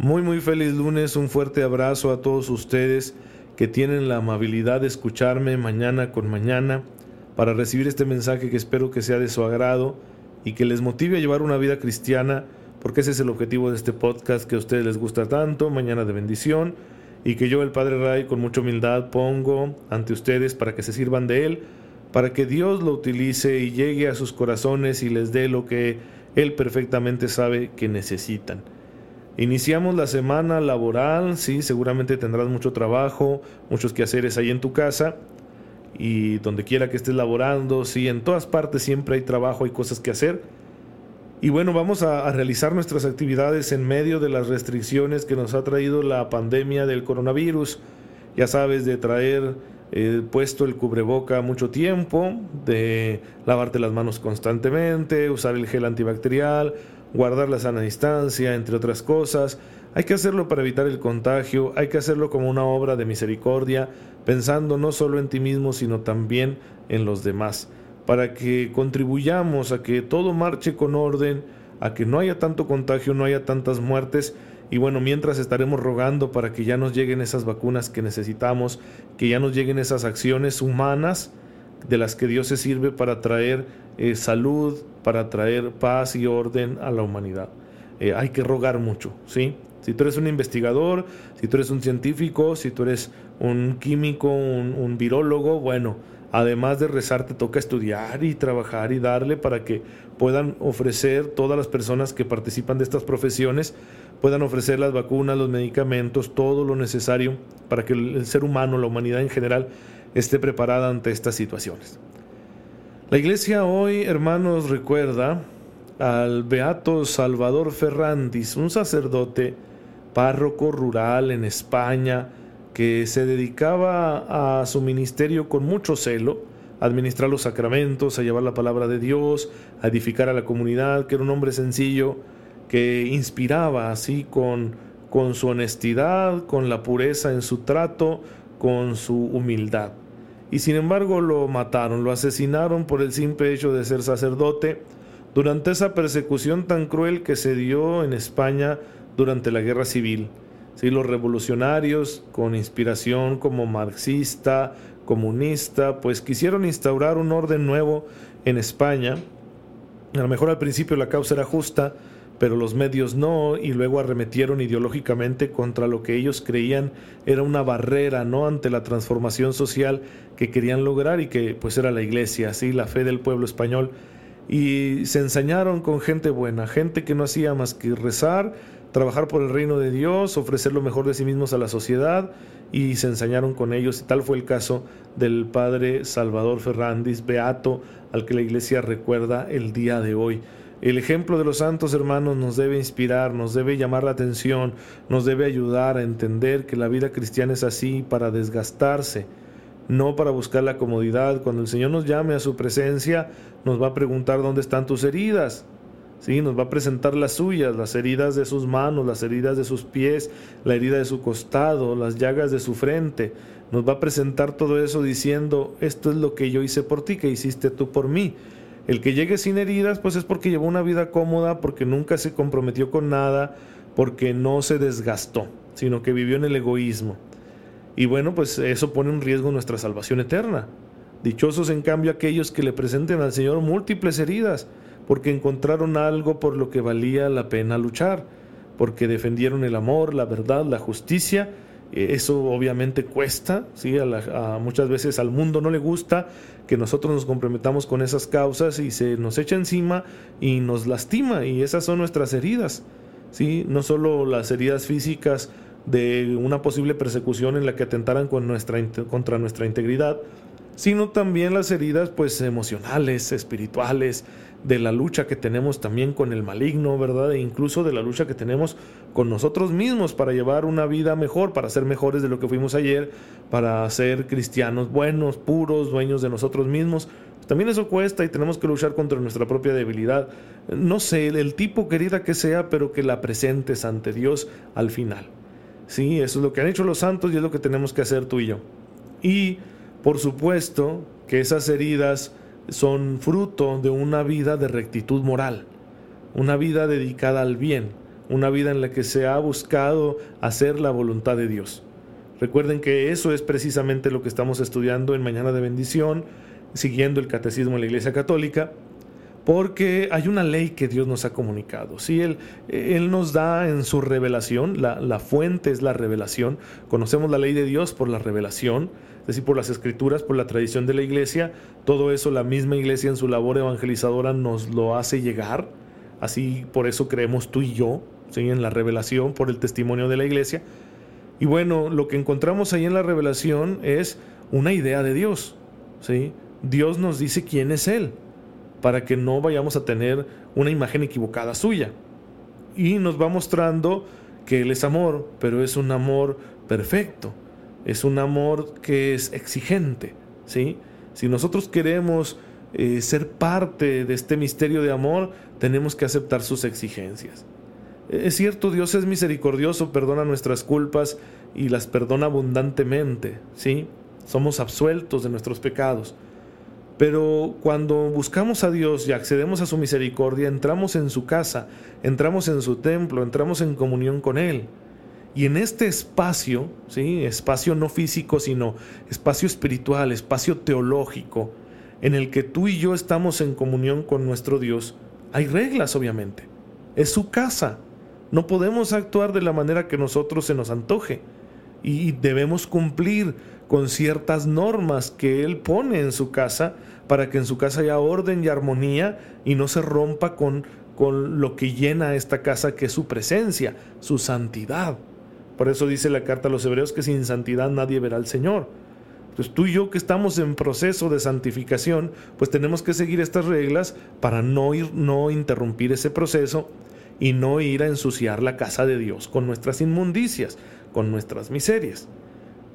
Muy muy feliz lunes, un fuerte abrazo a todos ustedes que tienen la amabilidad de escucharme mañana con mañana para recibir este mensaje que espero que sea de su agrado y que les motive a llevar una vida cristiana, porque ese es el objetivo de este podcast que a ustedes les gusta tanto, mañana de bendición, y que yo, el Padre Ray, con mucha humildad pongo ante ustedes para que se sirvan de él, para que Dios lo utilice y llegue a sus corazones y les dé lo que Él perfectamente sabe que necesitan. Iniciamos la semana laboral, sí, seguramente tendrás mucho trabajo, muchos quehaceres ahí en tu casa y donde quiera que estés laborando, sí, en todas partes siempre hay trabajo, hay cosas que hacer. Y bueno, vamos a, realizar nuestras actividades en medio de las restricciones que nos ha traído la pandemia del coronavirus. Ya sabes, de traer eh, puesto el cubreboca mucho tiempo, de lavarte las manos constantemente, usar el gel antibacterial, guardar la sana distancia, entre otras cosas. Hay que hacerlo para evitar el contagio, hay que hacerlo como una obra de misericordia, pensando no solo en ti mismo, sino también en los demás, para que contribuyamos a que todo marche con orden, a que no haya tanto contagio, no haya tantas muertes, y bueno, mientras estaremos rogando para que ya nos lleguen esas vacunas que necesitamos, que ya nos lleguen esas acciones humanas de las que Dios se sirve para traer eh, salud, para traer paz y orden a la humanidad. Eh, hay que rogar mucho, ¿sí? Si tú eres un investigador, si tú eres un científico, si tú eres un químico, un, un virólogo, bueno, además de rezar te toca estudiar y trabajar y darle para que puedan ofrecer todas las personas que participan de estas profesiones, puedan ofrecer las vacunas, los medicamentos, todo lo necesario para que el ser humano, la humanidad en general, esté preparada ante estas situaciones. La iglesia hoy, hermanos, recuerda al beato Salvador Ferrandis, un sacerdote párroco rural en España que se dedicaba a su ministerio con mucho celo, a administrar los sacramentos, a llevar la palabra de Dios, a edificar a la comunidad, que era un hombre sencillo que inspiraba así con, con su honestidad, con la pureza en su trato, con su humildad y sin embargo lo mataron, lo asesinaron por el simple hecho de ser sacerdote durante esa persecución tan cruel que se dio en España durante la guerra civil. Sí, los revolucionarios, con inspiración como marxista, comunista, pues quisieron instaurar un orden nuevo en España. A lo mejor al principio la causa era justa, pero los medios no, y luego arremetieron ideológicamente contra lo que ellos creían era una barrera, ¿no? ante la transformación social que querían lograr y que pues era la iglesia, así la fe del pueblo español. Y se ensañaron con gente buena, gente que no hacía más que rezar, trabajar por el reino de Dios, ofrecer lo mejor de sí mismos a la sociedad y se ensañaron con ellos. Y tal fue el caso del padre Salvador Ferrandis, beato, al que la iglesia recuerda el día de hoy. El ejemplo de los santos hermanos nos debe inspirar, nos debe llamar la atención, nos debe ayudar a entender que la vida cristiana es así para desgastarse, no para buscar la comodidad. Cuando el Señor nos llame a su presencia, nos va a preguntar dónde están tus heridas. Sí, nos va a presentar las suyas, las heridas de sus manos, las heridas de sus pies, la herida de su costado, las llagas de su frente. Nos va a presentar todo eso diciendo, esto es lo que yo hice por ti, que hiciste tú por mí. El que llegue sin heridas, pues es porque llevó una vida cómoda, porque nunca se comprometió con nada, porque no se desgastó, sino que vivió en el egoísmo. Y bueno, pues eso pone en riesgo nuestra salvación eterna. Dichosos en cambio aquellos que le presenten al Señor múltiples heridas, porque encontraron algo por lo que valía la pena luchar, porque defendieron el amor, la verdad, la justicia, eso obviamente cuesta, ¿sí? A, muchas veces al mundo no le gusta que nosotros nos comprometamos con esas causas y se nos echa encima y nos lastima y esas son nuestras heridas, ¿sí? No solo las heridas físicas de una posible persecución en la que atentaran con nuestra, contra nuestra integridad, sino también las heridas pues emocionales, espirituales, de la lucha que tenemos también con el maligno, ¿verdad? E incluso de la lucha que tenemos con nosotros mismos para llevar una vida mejor, para ser mejores de lo que fuimos ayer, para ser cristianos buenos, puros, dueños de nosotros mismos. También eso cuesta y tenemos que luchar contra nuestra propia debilidad. No sé, el tipo querida que sea, pero que la presentes ante Dios al final. Sí, eso es lo que han hecho los santos y es lo que tenemos que hacer tú y yo. Y, por supuesto, que esas heridas son fruto de una vida de rectitud moral, una vida dedicada al bien, una vida en la que se ha buscado hacer la voluntad de Dios. Recuerden que eso es precisamente lo que estamos estudiando en Mañana de Bendición, siguiendo el Catecismo de la Iglesia Católica, porque hay una ley que Dios nos ha comunicado. Si él, él, nos da en su revelación, la, la fuente es la revelación, conocemos la ley de Dios por la revelación, es decir, por las escrituras, por la tradición de la iglesia, todo eso la misma iglesia en su labor evangelizadora nos lo hace llegar, así por eso creemos tú y yo, ¿sí? en la revelación, por el testimonio de la iglesia. Y bueno, lo que encontramos ahí en la revelación es una idea de Dios, ¿sí? Dios nos dice quién es Él, para que no vayamos a tener una imagen equivocada suya. Y nos va mostrando que Él es amor, pero es un amor perfecto es un amor que es exigente, ¿sí? Si nosotros queremos eh, ser parte de este misterio de amor, tenemos que aceptar sus exigencias. Es cierto, Dios es misericordioso, perdona nuestras culpas y las perdona abundantemente, ¿sí? Somos absueltos de nuestros pecados. Pero cuando buscamos a Dios y accedemos a su misericordia, entramos en su casa, entramos en su templo, entramos en comunión con Él. Y en este espacio, ¿sí? espacio no físico, sino espacio espiritual, espacio teológico, en el que tú y yo estamos en comunión con nuestro Dios, hay reglas, obviamente. Es su casa. No podemos actuar de la manera que nosotros se nos antoje. Y debemos cumplir con ciertas normas que Él pone en su casa para que en su casa haya orden y armonía y no se rompa con, con lo que llena esta casa, que es su presencia, su santidad. Por eso dice la carta a los hebreos que sin santidad nadie verá al Señor. Entonces tú y yo que estamos en proceso de santificación, pues tenemos que seguir estas reglas para no, ir, no interrumpir ese proceso y no ir a ensuciar la casa de Dios con nuestras inmundicias, con nuestras miserias.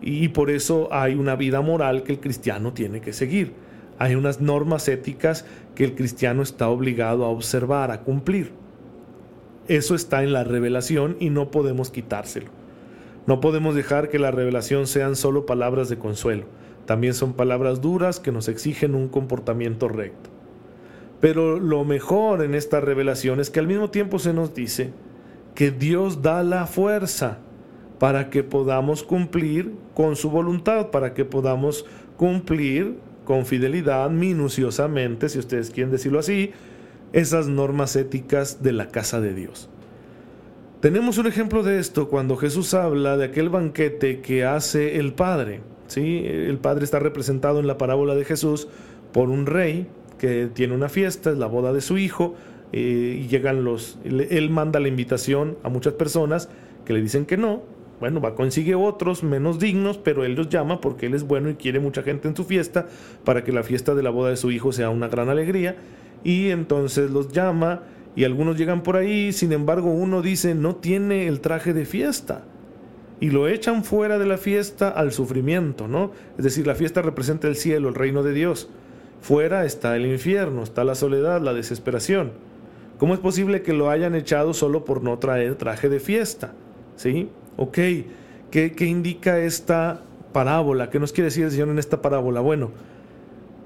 Y por eso hay una vida moral que el cristiano tiene que seguir. Hay unas normas éticas que el cristiano está obligado a observar, a cumplir. Eso está en la revelación y no podemos quitárselo. No podemos dejar que la revelación sean solo palabras de consuelo, también son palabras duras que nos exigen un comportamiento recto. Pero lo mejor en esta revelación es que al mismo tiempo se nos dice que Dios da la fuerza para que podamos cumplir con su voluntad, para que podamos cumplir con fidelidad, minuciosamente, si ustedes quieren decirlo así, esas normas éticas de la casa de Dios. Tenemos un ejemplo de esto cuando Jesús habla de aquel banquete que hace el Padre. ¿sí? El Padre está representado en la parábola de Jesús por un rey que tiene una fiesta, es la boda de su hijo, eh, y llegan los... Él manda la invitación a muchas personas que le dicen que no. Bueno, va, consigue otros menos dignos, pero él los llama porque él es bueno y quiere mucha gente en su fiesta para que la fiesta de la boda de su hijo sea una gran alegría. Y entonces los llama y algunos llegan por ahí, sin embargo uno dice no tiene el traje de fiesta y lo echan fuera de la fiesta al sufrimiento, ¿no? Es decir, la fiesta representa el cielo, el reino de Dios. Fuera está el infierno, está la soledad, la desesperación. ¿Cómo es posible que lo hayan echado solo por no traer traje de fiesta? ¿Sí? Ok, ¿qué, qué indica esta parábola? ¿Qué nos quiere decir el Señor en esta parábola? Bueno,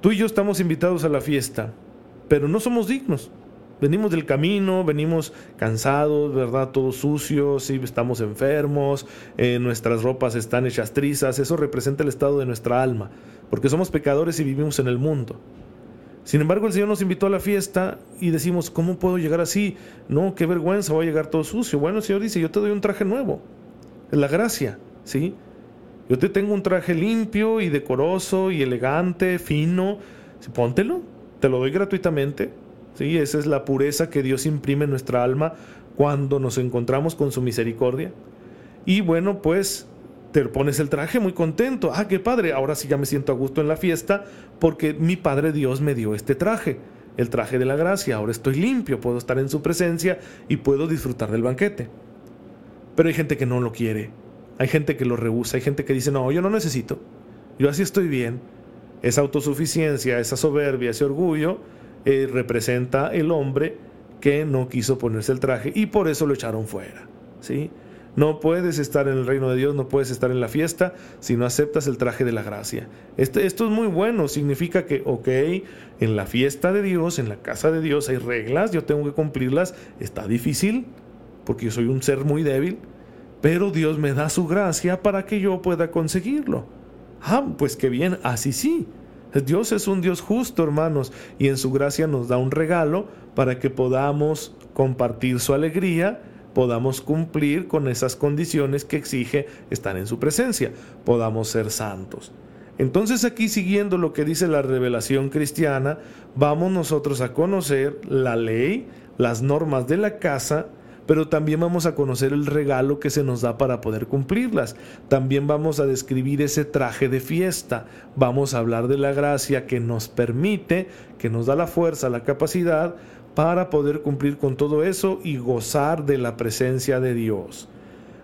tú y yo estamos invitados a la fiesta, pero no somos dignos. Venimos del camino, venimos cansados, ¿verdad? Todos sucios, sí, estamos enfermos, eh, nuestras ropas están hechas trizas, eso representa el estado de nuestra alma, porque somos pecadores y vivimos en el mundo. Sin embargo, el Señor nos invitó a la fiesta y decimos, ¿cómo puedo llegar así? No, qué vergüenza, voy a llegar todo sucio. Bueno, el Señor dice, yo te doy un traje nuevo. Es la gracia, ¿sí? Yo te tengo un traje limpio y decoroso y elegante, fino. Póntelo, te lo doy gratuitamente. ¿Sí? Esa es la pureza que Dios imprime en nuestra alma cuando nos encontramos con su misericordia. Y bueno, pues te pones el traje muy contento. Ah, qué padre, ahora sí ya me siento a gusto en la fiesta porque mi Padre Dios me dio este traje, el traje de la gracia. Ahora estoy limpio, puedo estar en su presencia y puedo disfrutar del banquete. Pero hay gente que no lo quiere, hay gente que lo rehúsa, hay gente que dice, no, yo no necesito, yo así estoy bien. Esa autosuficiencia, esa soberbia, ese orgullo eh, representa el hombre que no quiso ponerse el traje y por eso lo echaron fuera. ¿sí? No puedes estar en el reino de Dios, no puedes estar en la fiesta si no aceptas el traje de la gracia. Este, esto es muy bueno, significa que, ok, en la fiesta de Dios, en la casa de Dios hay reglas, yo tengo que cumplirlas, está difícil, porque yo soy un ser muy débil, pero Dios me da su gracia para que yo pueda conseguirlo. Ah, pues qué bien, así sí. Dios es un Dios justo, hermanos, y en su gracia nos da un regalo para que podamos compartir su alegría podamos cumplir con esas condiciones que exige estar en su presencia, podamos ser santos. Entonces aquí siguiendo lo que dice la revelación cristiana, vamos nosotros a conocer la ley, las normas de la casa, pero también vamos a conocer el regalo que se nos da para poder cumplirlas. También vamos a describir ese traje de fiesta, vamos a hablar de la gracia que nos permite, que nos da la fuerza, la capacidad para poder cumplir con todo eso y gozar de la presencia de Dios.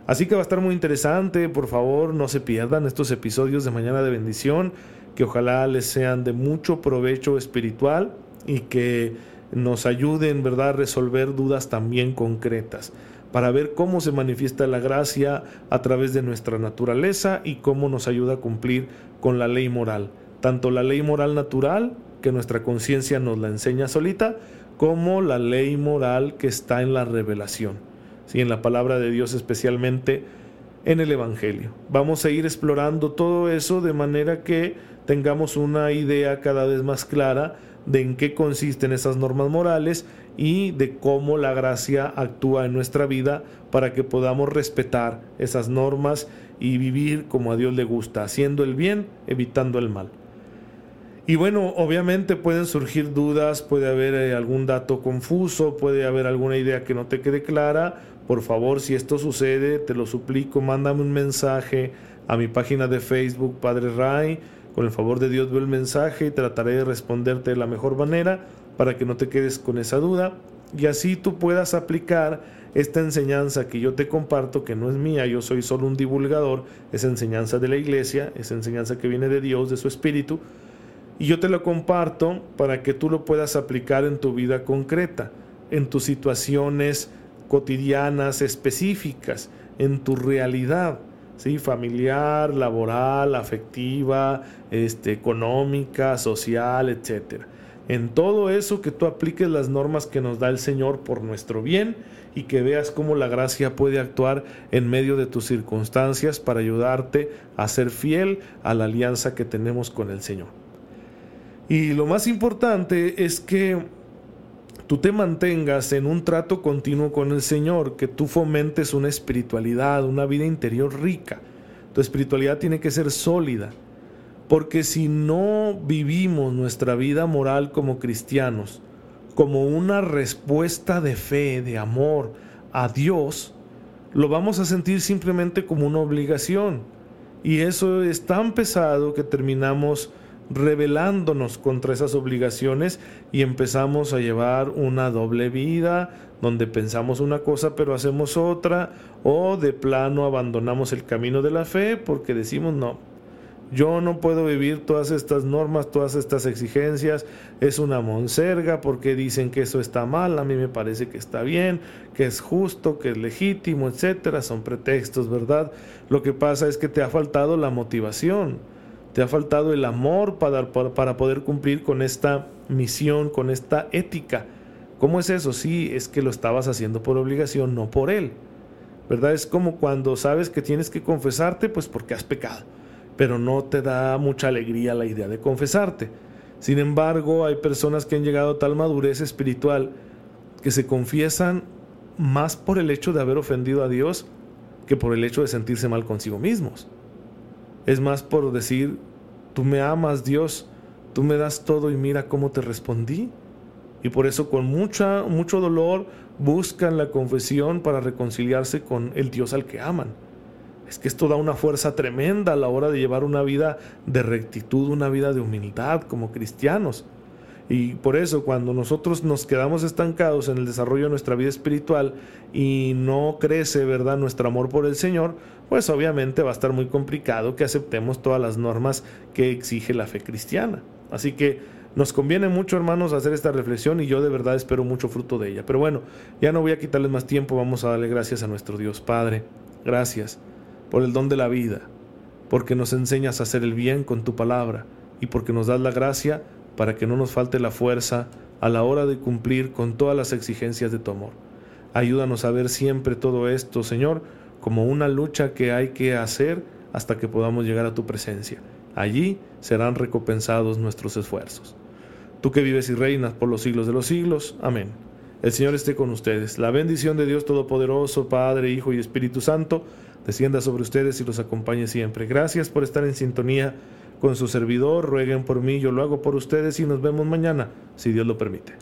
Así que va a estar muy interesante, por favor no se pierdan estos episodios de Mañana de Bendición, que ojalá les sean de mucho provecho espiritual y que nos ayuden, ¿verdad?, a resolver dudas también concretas, para ver cómo se manifiesta la gracia a través de nuestra naturaleza y cómo nos ayuda a cumplir con la ley moral, tanto la ley moral natural, que nuestra conciencia nos la enseña solita, como la ley moral que está en la revelación, ¿sí? en la palabra de Dios especialmente en el Evangelio. Vamos a ir explorando todo eso de manera que tengamos una idea cada vez más clara de en qué consisten esas normas morales y de cómo la gracia actúa en nuestra vida para que podamos respetar esas normas y vivir como a Dios le gusta, haciendo el bien, evitando el mal. Y bueno, obviamente pueden surgir dudas, puede haber eh, algún dato confuso, puede haber alguna idea que no te quede clara. Por favor, si esto sucede, te lo suplico, mándame un mensaje a mi página de Facebook, Padre Ray. Con el favor de Dios veo el mensaje y trataré de responderte de la mejor manera para que no te quedes con esa duda y así tú puedas aplicar esta enseñanza que yo te comparto, que no es mía, yo soy solo un divulgador, es enseñanza de la iglesia, es enseñanza que viene de Dios, de su Espíritu y yo te lo comparto para que tú lo puedas aplicar en tu vida concreta, en tus situaciones cotidianas específicas, en tu realidad, ¿sí? familiar, laboral, afectiva, este, económica, social, etc. En todo eso que tú apliques las normas que nos da el Señor por nuestro bien y que veas cómo la gracia puede actuar en medio de tus circunstancias para ayudarte a ser fiel a la alianza que tenemos con el Señor. Y lo más importante es que tú te mantengas en un trato continuo con el Señor, que tú fomentes una espiritualidad, una vida interior rica. Tu espiritualidad tiene que ser sólida, porque si no vivimos nuestra vida moral como cristianos, como una respuesta de fe, de amor a Dios, lo vamos a sentir simplemente como una obligación. Y eso es tan pesado que terminamos rebelándonos contra esas obligaciones y empezamos a llevar una doble vida donde pensamos una cosa pero hacemos otra o de plano abandonamos el camino de la fe porque decimos no, yo no puedo vivir todas estas normas, todas estas exigencias, es una monserga porque dicen que eso está mal, a mí me parece que está bien, que es justo, que es legítimo, etcétera, son pretextos, ¿verdad? Lo que pasa es que te ha faltado la motivación te ha faltado el amor para, para, poder cumplir con esta misión, con esta ética. ¿Cómo es eso? Sí, es que lo estabas haciendo por obligación, no por Él. ¿Verdad? Es como cuando sabes que tienes que confesarte, pues porque has pecado, pero no te da mucha alegría la idea de confesarte. Sin embargo, hay personas que han llegado a tal madurez espiritual que se confiesan más por el hecho de haber ofendido a Dios que por el hecho de sentirse mal consigo mismos. Es más por decir, tú me amas Dios, tú me das todo y mira cómo te respondí. Y por eso con mucha, mucho dolor buscan la confesión para reconciliarse con el Dios al que aman. es que esto da una fuerza tremenda a la hora de llevar una vida de rectitud, una vida de humildad como cristianos. Y por eso cuando nosotros nos quedamos estancados en el desarrollo de nuestra vida espiritual y no crece, ¿verdad?, nuestro amor por el Señor, pues obviamente va a estar muy complicado que aceptemos todas las normas que exige la fe cristiana. Así que nos conviene mucho, hermanos, hacer esta reflexión y yo de verdad espero mucho fruto de ella. Pero bueno, ya no voy a quitarles más tiempo, vamos a darle gracias a nuestro Dios Padre. Gracias por el don de la vida, porque nos enseñas a hacer el bien con tu palabra y porque nos das la gracia para que no nos falte la fuerza a la hora de cumplir con todas las exigencias de tu amor. Ayúdanos a ver siempre todo esto, Señor, como una lucha que hay que hacer hasta que podamos llegar a tu presencia. Allí serán recompensados nuestros esfuerzos. Tú que vives y reinas por los siglos de los siglos. Amén. El Señor esté con ustedes. La bendición de Dios Todopoderoso, Padre, Hijo y Espíritu Santo, descienda sobre ustedes y los acompañe siempre. Gracias por estar en sintonía con su servidor. Rueguen por mí, yo lo hago por ustedes y nos vemos mañana, si Dios lo permite.